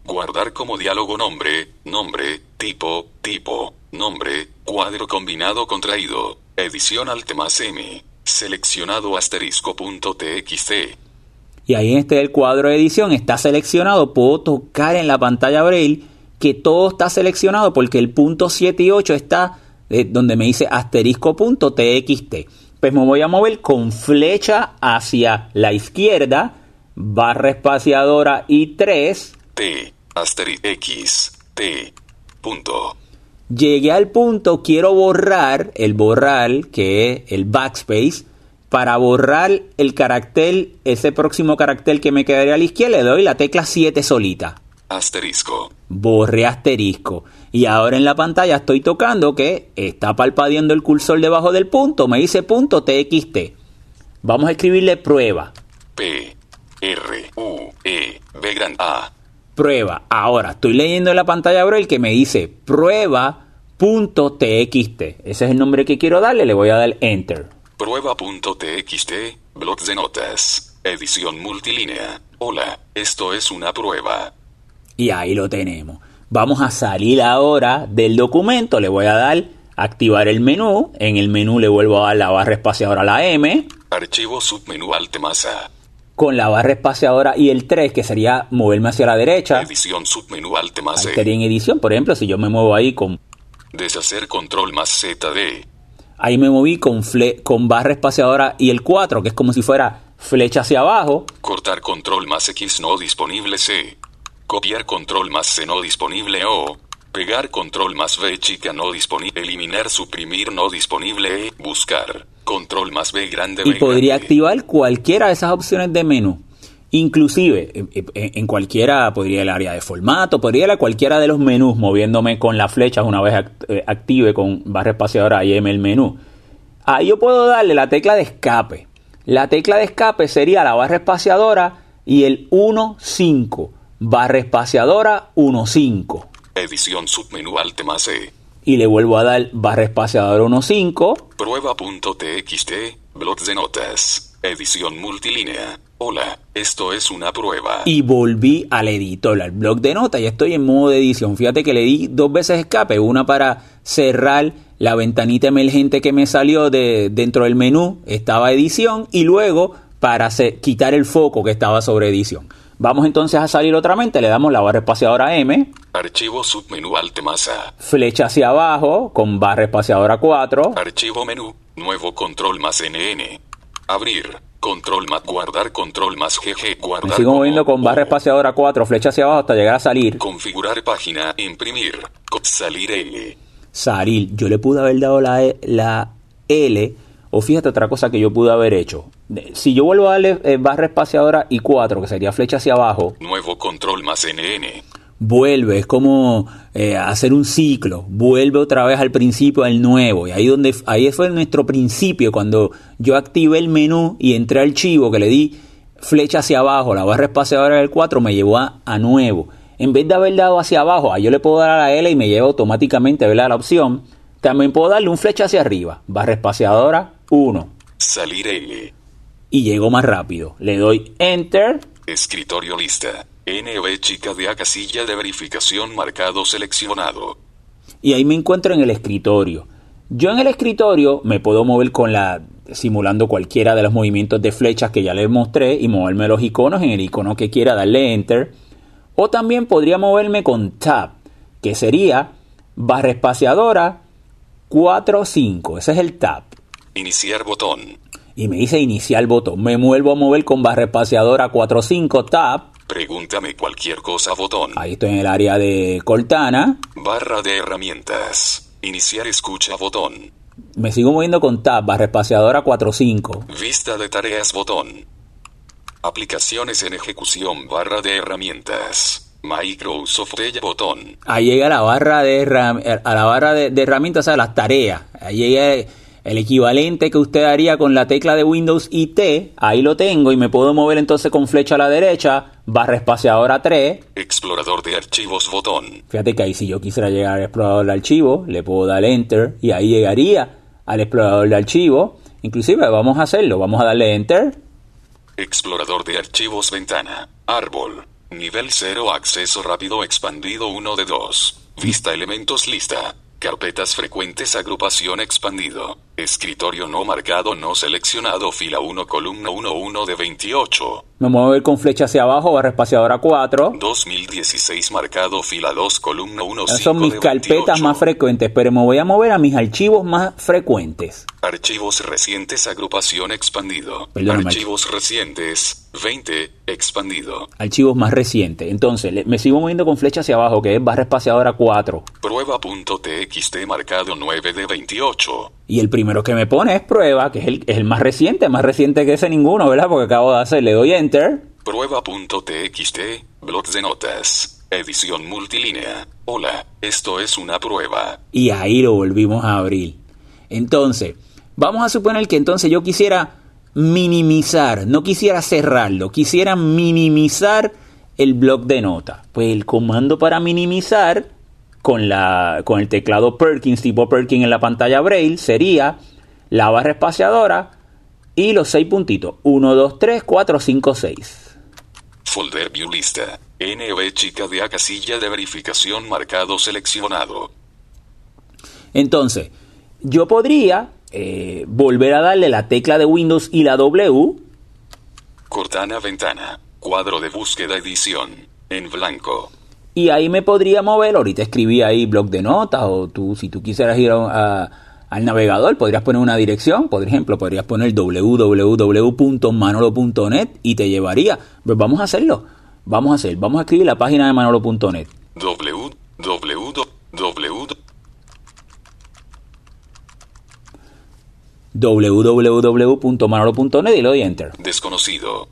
Guardar como diálogo nombre, nombre, tipo, tipo, nombre, cuadro combinado contraído, edición alt más M, seleccionado asterisco punto txt, Y ahí en este del cuadro de edición está seleccionado. Puedo tocar en la pantalla Braille que todo está seleccionado porque el punto 7 y 8 está eh, donde me dice asterisco punto txt. Pues me voy a mover con flecha hacia la izquierda, barra espaciadora y 3. T, asteri X, T, punto, Llegué al punto, quiero borrar el borrar, que es el backspace. Para borrar el carácter, ese próximo carácter que me quedaría a la izquierda, le doy la tecla 7 solita. asterisco, borré asterisco. Y ahora en la pantalla estoy tocando que está palpadeando el cursor debajo del punto, me dice punto TXT. Vamos a escribirle prueba. P, R, U, E, B gran A, Prueba. Ahora estoy leyendo en la pantalla Braille que me dice prueba.txt. Ese es el nombre que quiero darle, le voy a dar enter. prueba.txt, blog de notas, edición multilínea, hola, esto es una prueba, Y ahí lo tenemos. Vamos a salir ahora del documento, le voy a dar activar el menú. En el menú le vuelvo a dar la barra espaciadora a la M. archivo submenú alt más A, con la barra espaciadora y el 3, que sería moverme hacia la derecha. edición submenú alt más Ahí E, estaría en edición, por ejemplo, si yo me muevo ahí con... deshacer control más ZD, Ahí me moví con, fle- con barra espaciadora y el 4, que es como si fuera flecha hacia abajo. cortar control más X no disponible C, copiar control más C no disponible O, pegar control más V chica no disponible, eliminar suprimir no disponible E, buscar, control más B grande Y B podría grande. activar cualquiera de esas opciones de menú. Inclusive, eh, eh, en cualquiera, podría ir al área de formato, podría ir a cualquiera de los menús, moviéndome con las flechas una vez eh, active con barra espaciadora y M el menú. Ahí yo puedo darle la tecla de escape. La tecla de escape sería la barra espaciadora y el 1.5. Barra espaciadora 1.5. Edición submenú alt más E. Y le vuelvo a dar barra espaciadora 1.5. Prueba.txt, blog de notas, edición multilínea. Hola, esto es una prueba. y volví al editor, al blog de notas. Ya estoy en modo de edición. Fíjate que le di dos veces escape, una para cerrar la ventanita emergente que me salió de dentro del menú, estaba edición, y luego para hacer- quitar el foco que estaba sobre edición. Vamos entonces a salir otra mente, le damos la barra espaciadora M, Archivo submenú alt más A. flecha hacia abajo con barra espaciadora 4, Archivo menú, nuevo control más NN. Abrir, control más guardar, control más GG, guardar. me sigo moviendo con barra espaciadora 4, flecha hacia abajo hasta llegar a salir. Configurar página, imprimir, salir L. salir, yo le pude haber dado la, E- la L, o fíjate otra cosa que yo pude haber hecho. Si yo vuelvo a darle eh, barra espaciadora y 4, que sería flecha hacia abajo, Nuevo control más NN. vuelve, es como eh, hacer un ciclo, vuelve otra vez al principio al nuevo, y ahí donde ahí fue nuestro principio, cuando yo activé el menú y entré al archivo que le di flecha hacia abajo, la barra espaciadora del 4 me llevó a, a nuevo. En vez de haber dado hacia abajo, ahí yo le puedo dar a la L y me lleva automáticamente ¿verdad? a la opción. También puedo darle un flecha hacia arriba, barra espaciadora 1, Salir L. y llego más rápido. Le doy Enter Escritorio lista. NV chica de A casilla de verificación marcado seleccionado. y ahí me encuentro en el escritorio. Yo en el escritorio me puedo mover con la simulando cualquiera de los movimientos de flechas que ya les mostré y moverme los iconos en el icono que quiera, darle enter. O también podría moverme con tab, que sería barra espaciadora 4 5. Ese es el tab. Iniciar botón. Y me dice iniciar botón. Me muevo a mover con barra espaciadora 4 5 tab. Pregúntame cualquier cosa botón. Ahí estoy en el área de Cortana. Barra de herramientas. Iniciar escucha botón. Me sigo moviendo con tab, barra espaciadora 45. Vista de tareas botón. Aplicaciones en ejecución barra de herramientas. Microsoft Edge botón. Ahí llega la barra de, a la barra de, de herramientas, o sea, las tareas. Ahí llega el equivalente que usted haría con la tecla de Windows y T. Ahí lo tengo y me puedo mover entonces con flecha a la derecha, barra espaciadora 3. Explorador de archivos botón. Fíjate que ahí si yo quisiera llegar al explorador de archivo, le puedo dar enter y ahí llegaría al explorador de archivo. Inclusive vamos a hacerlo, vamos a darle enter. Explorador de archivos ventana. Árbol. Nivel 0 acceso rápido expandido 1 de 2. Vista elementos lista. Carpetas frecuentes agrupación expandido. Escritorio no marcado no seleccionado fila 1 columna 1 1 de 28. Me muevo a ir con flecha hacia abajo, barra espaciadora 4. 2016 marcado fila 2 columna 1 Esas 5 son mis de carpetas 28. más frecuentes, pero me voy a mover a mis archivos más frecuentes. Archivos recientes agrupación expandido. Perdóname. Archivos recientes 20 expandido. Archivos más recientes. Entonces, me sigo moviendo con flecha hacia abajo, que es barra espaciadora 4. Prueba.txt marcado 9 de 28. Y el primero que me pone es prueba, que es el, es el más reciente, más reciente que ese ninguno, ¿verdad? Porque acabo de hacer, le doy enter. Prueba.txt, blog de notas, edición multilínea. Hola, esto es una prueba. y ahí lo volvimos a abrir. Entonces, vamos a suponer que entonces yo quisiera minimizar, no quisiera cerrarlo, quisiera minimizar el bloc de nota. Pues el comando para minimizar con, la, con el teclado Perkins, tipo Perkins en la pantalla Braille, sería la barra espaciadora y los seis puntitos. 1, 2, 3, 4, 5, 6. Folder view lista. NV chica de A casilla de verificación marcado seleccionado. Entonces, yo podría eh, volver a darle la tecla de Windows y la W Cortana ventana. Cuadro de búsqueda edición. En blanco. Y ahí me podría mover, ahorita escribí ahí blog de notas, o tú, si tú quisieras ir a- a- al navegador, podrías poner una dirección, por ejemplo, podrías poner www.manolo.net y te llevaría. Pues vamos a hacerlo, vamos a hacer, vamos a escribir la página de manolo.net. W, W, W, www.manolo.net y le doy enter. desconocido.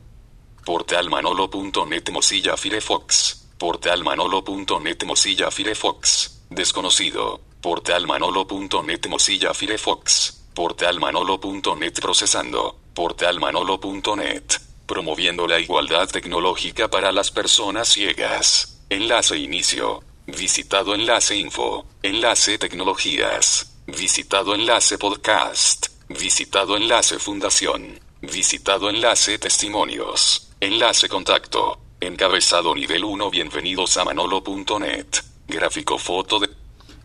Portalmanolo.net Mozilla Firefox. Portalmanolo.net Mozilla Firefox. Desconocido. Portalmanolo.net Mozilla Firefox. Portalmanolo.net procesando. Portalmanolo.net. Promoviendo la igualdad tecnológica para las personas ciegas. Enlace inicio. Visitado enlace info. Enlace tecnologías. Visitado enlace podcast. Visitado enlace fundación. Visitado enlace testimonios. Enlace contacto. Encabezado nivel 1 bienvenidos a manolo.net. Gráfico foto de...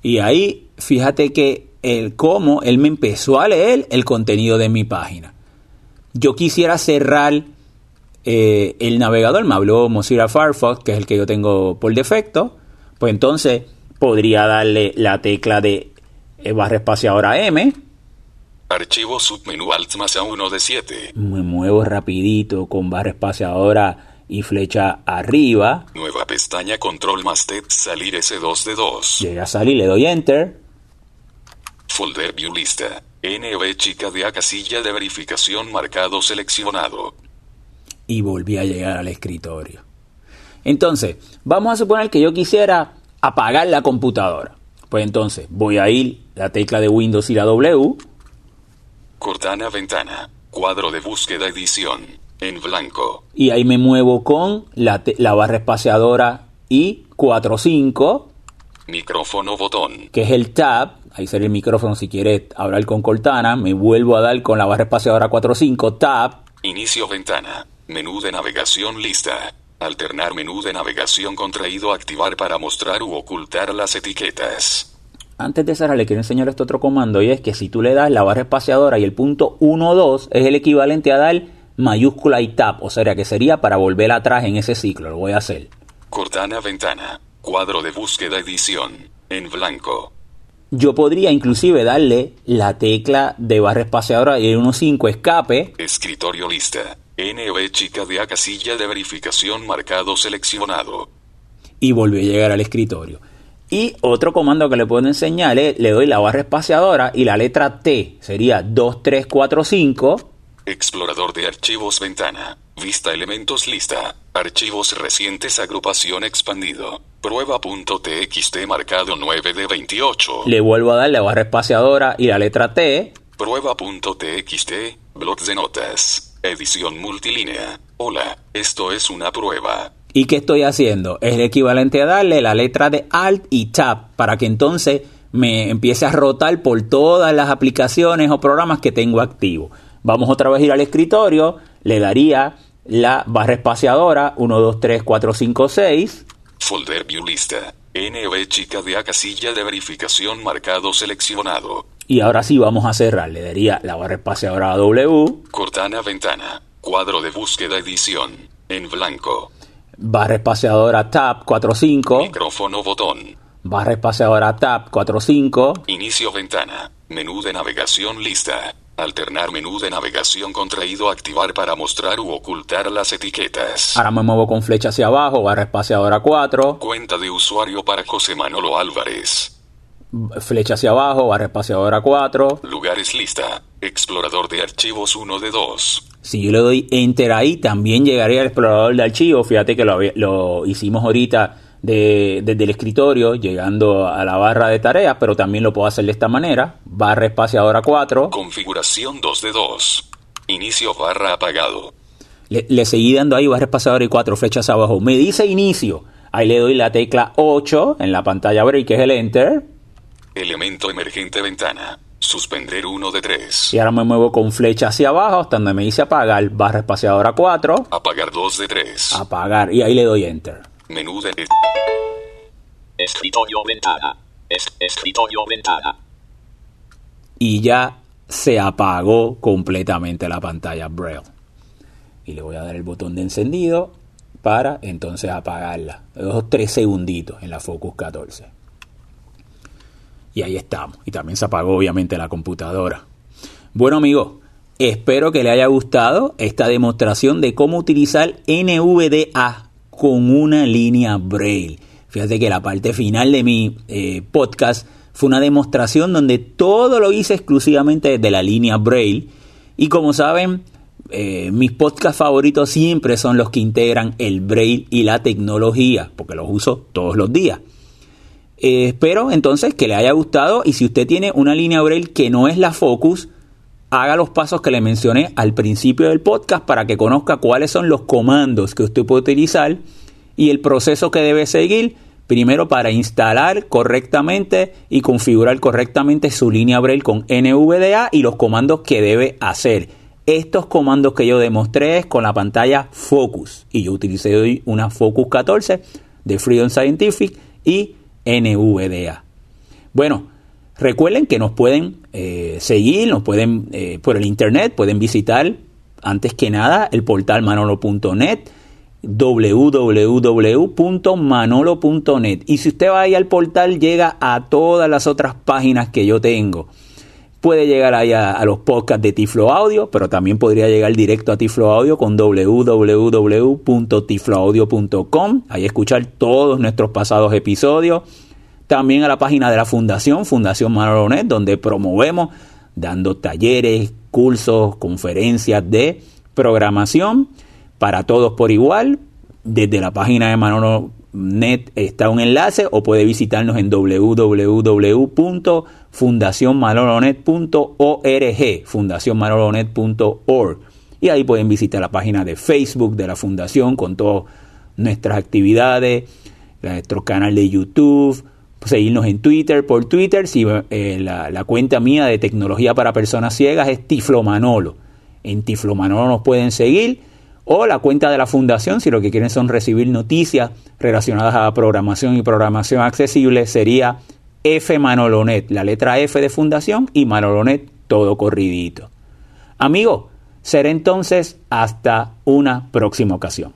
Y ahí, fíjate que el cómo él me empezó a leer el contenido de mi página. Yo quisiera cerrar eh, el navegador, me habló Mozilla Firefox, que es el que yo tengo por defecto. Pues entonces podría darle la tecla de eh, barra espaciadora M. Archivo submenú alt más a 1 de 7. Me muevo rapidito con barra espaciadora y flecha arriba. Nueva pestaña control más T salir S2 de 2. Llega a salir, le doy enter. Folder view lista. NV chica de A casilla de verificación marcado seleccionado. y volví a llegar al escritorio. Entonces, vamos a suponer que yo quisiera apagar la computadora. Pues entonces voy a ir la tecla de Windows y la W, Cortana ventana. Cuadro de búsqueda edición. En blanco. y ahí me muevo con la, barra espaciadora y 45, Micrófono botón. que es el tab. Ahí sería el micrófono si quieres hablar con Cortana. Me vuelvo a dar con la barra espaciadora 45, tab. Inicio ventana. Menú de navegación lista. Alternar menú de navegación contraído activar para mostrar u ocultar las etiquetas. Antes de cerrar, le quiero enseñar este otro comando y es que si tú le das la barra espaciadora y el punto 1, 2 es el equivalente a dar mayúscula y tab, o sea que sería para volver atrás en ese ciclo. Lo voy a hacer. Cortana ventana. Cuadro de búsqueda edición. En blanco. Yo podría inclusive darle la tecla de barra espaciadora y el 1.5 escape. Escritorio lista. NV chica de A casilla de verificación marcado seleccionado. Y volvió a llegar al escritorio. Y otro comando que le puedo enseñar es, le doy la barra espaciadora y la letra T sería 2345. Explorador de archivos ventana. Vista elementos lista. Archivos recientes agrupación expandido. Prueba.txt marcado 9 de 28. Le vuelvo a dar la barra espaciadora y la letra T. Prueba.txt. Blog de notas. Edición multilínea. Hola, esto es una prueba. ¿Y qué estoy haciendo? Es el equivalente a darle la letra de Alt y Tab para que entonces me empiece a rotar por todas las aplicaciones o programas que tengo activo. Vamos otra vez a ir al escritorio, le daría la barra espaciadora 1, 2, 3, 4, 5, 6. Folder View Lista. NV chica de A casilla de verificación marcado seleccionado. Y ahora sí vamos a cerrar. Le daría la barra espaciadora W. Cortana ventana. Cuadro de búsqueda edición. En blanco. Barra espaciadora Tab 45. Micrófono botón. Barra espaciadora Tab 45. Inicio ventana. Menú de navegación lista. Alternar menú de navegación contraído activar para mostrar u ocultar las etiquetas. Ahora me muevo con flecha hacia abajo, barra espaciadora 4. Cuenta de usuario para José Manolo Álvarez. Flecha hacia abajo, barra espaciadora 4. Lugares lista. Explorador de archivos 1 de 2. Si yo le doy enter ahí, también llegaría al explorador de archivos. Fíjate que lo, lo hicimos ahorita de, desde el escritorio, llegando a la barra de tareas, pero también lo puedo hacer de esta manera. Barra espaciadora 4. Configuración 2 de 2. Inicio barra apagado. Le, le seguí dando ahí barra espaciadora y 4 flechas abajo. Me dice inicio. Ahí le doy la tecla 8 en la pantalla break, que es el enter. Elemento emergente ventana. Suspender 1 de 3. Y ahora me muevo con flecha hacia abajo hasta donde me dice apagar, barra espaciadora 4. Apagar 2 de 3. Apagar y ahí le doy enter. Menú de Escritorio ventana. Es, escritorio ventana. Y ya se apagó completamente la pantalla Braille. Y le voy a dar el botón de encendido para entonces apagarla. Dos tres segunditos en la Focus 14. Y ahí estamos. Y también se apagó obviamente la computadora. Bueno amigos, espero que le haya gustado esta demostración de cómo utilizar NVDA con una línea Braille. Fíjate que la parte final de mi eh, podcast fue una demostración donde todo lo hice exclusivamente desde la línea Braille. Y como saben, eh, mis podcasts favoritos siempre son los que integran el Braille y la tecnología, porque los uso todos los días. Eh, espero entonces que le haya gustado y si usted tiene una línea Braille que no es la Focus, haga los pasos que le mencioné al principio del podcast para que conozca cuáles son los comandos que usted puede utilizar y el proceso que debe seguir primero para instalar correctamente y configurar correctamente su línea Braille con NVDA y los comandos que debe hacer. Estos comandos que yo demostré es con la pantalla Focus y yo utilicé hoy una Focus 14 de Freedom Scientific y NVDA. Bueno, recuerden que nos pueden eh, seguir, pueden eh, por el internet, pueden visitar antes que nada el portal manolo.net www.manolo.net y si usted va ahí al portal llega a todas las otras páginas que yo tengo. Puede llegar ahí a, a, los podcasts de Tiflo Audio pero también podría llegar directo a Tiflo Audio con www.tifloaudio.com ahí escuchar todos nuestros pasados episodios también a la página de la fundación Fundación Manolo.net donde promovemos dando talleres cursos conferencias de programación para todos por igual. Desde la página de Manolo.net está un enlace o puede visitarnos en www.fundacionmanolonet.org, fundacionmanolonet.org. Y ahí pueden visitar la página de Facebook de la Fundación con todas nuestras actividades, nuestro canal de YouTube, seguirnos en Twitter, por Twitter, si eh, la, cuenta mía de tecnología para personas ciegas es Tiflo Manolo. En Tiflo Manolo nos pueden seguir o la cuenta de la fundación, si lo que quieren son recibir noticias relacionadas a programación y programación accesible, sería F Manolonet, la letra F de fundación y Manolonet todo corridito. Amigo, será entonces hasta una próxima ocasión.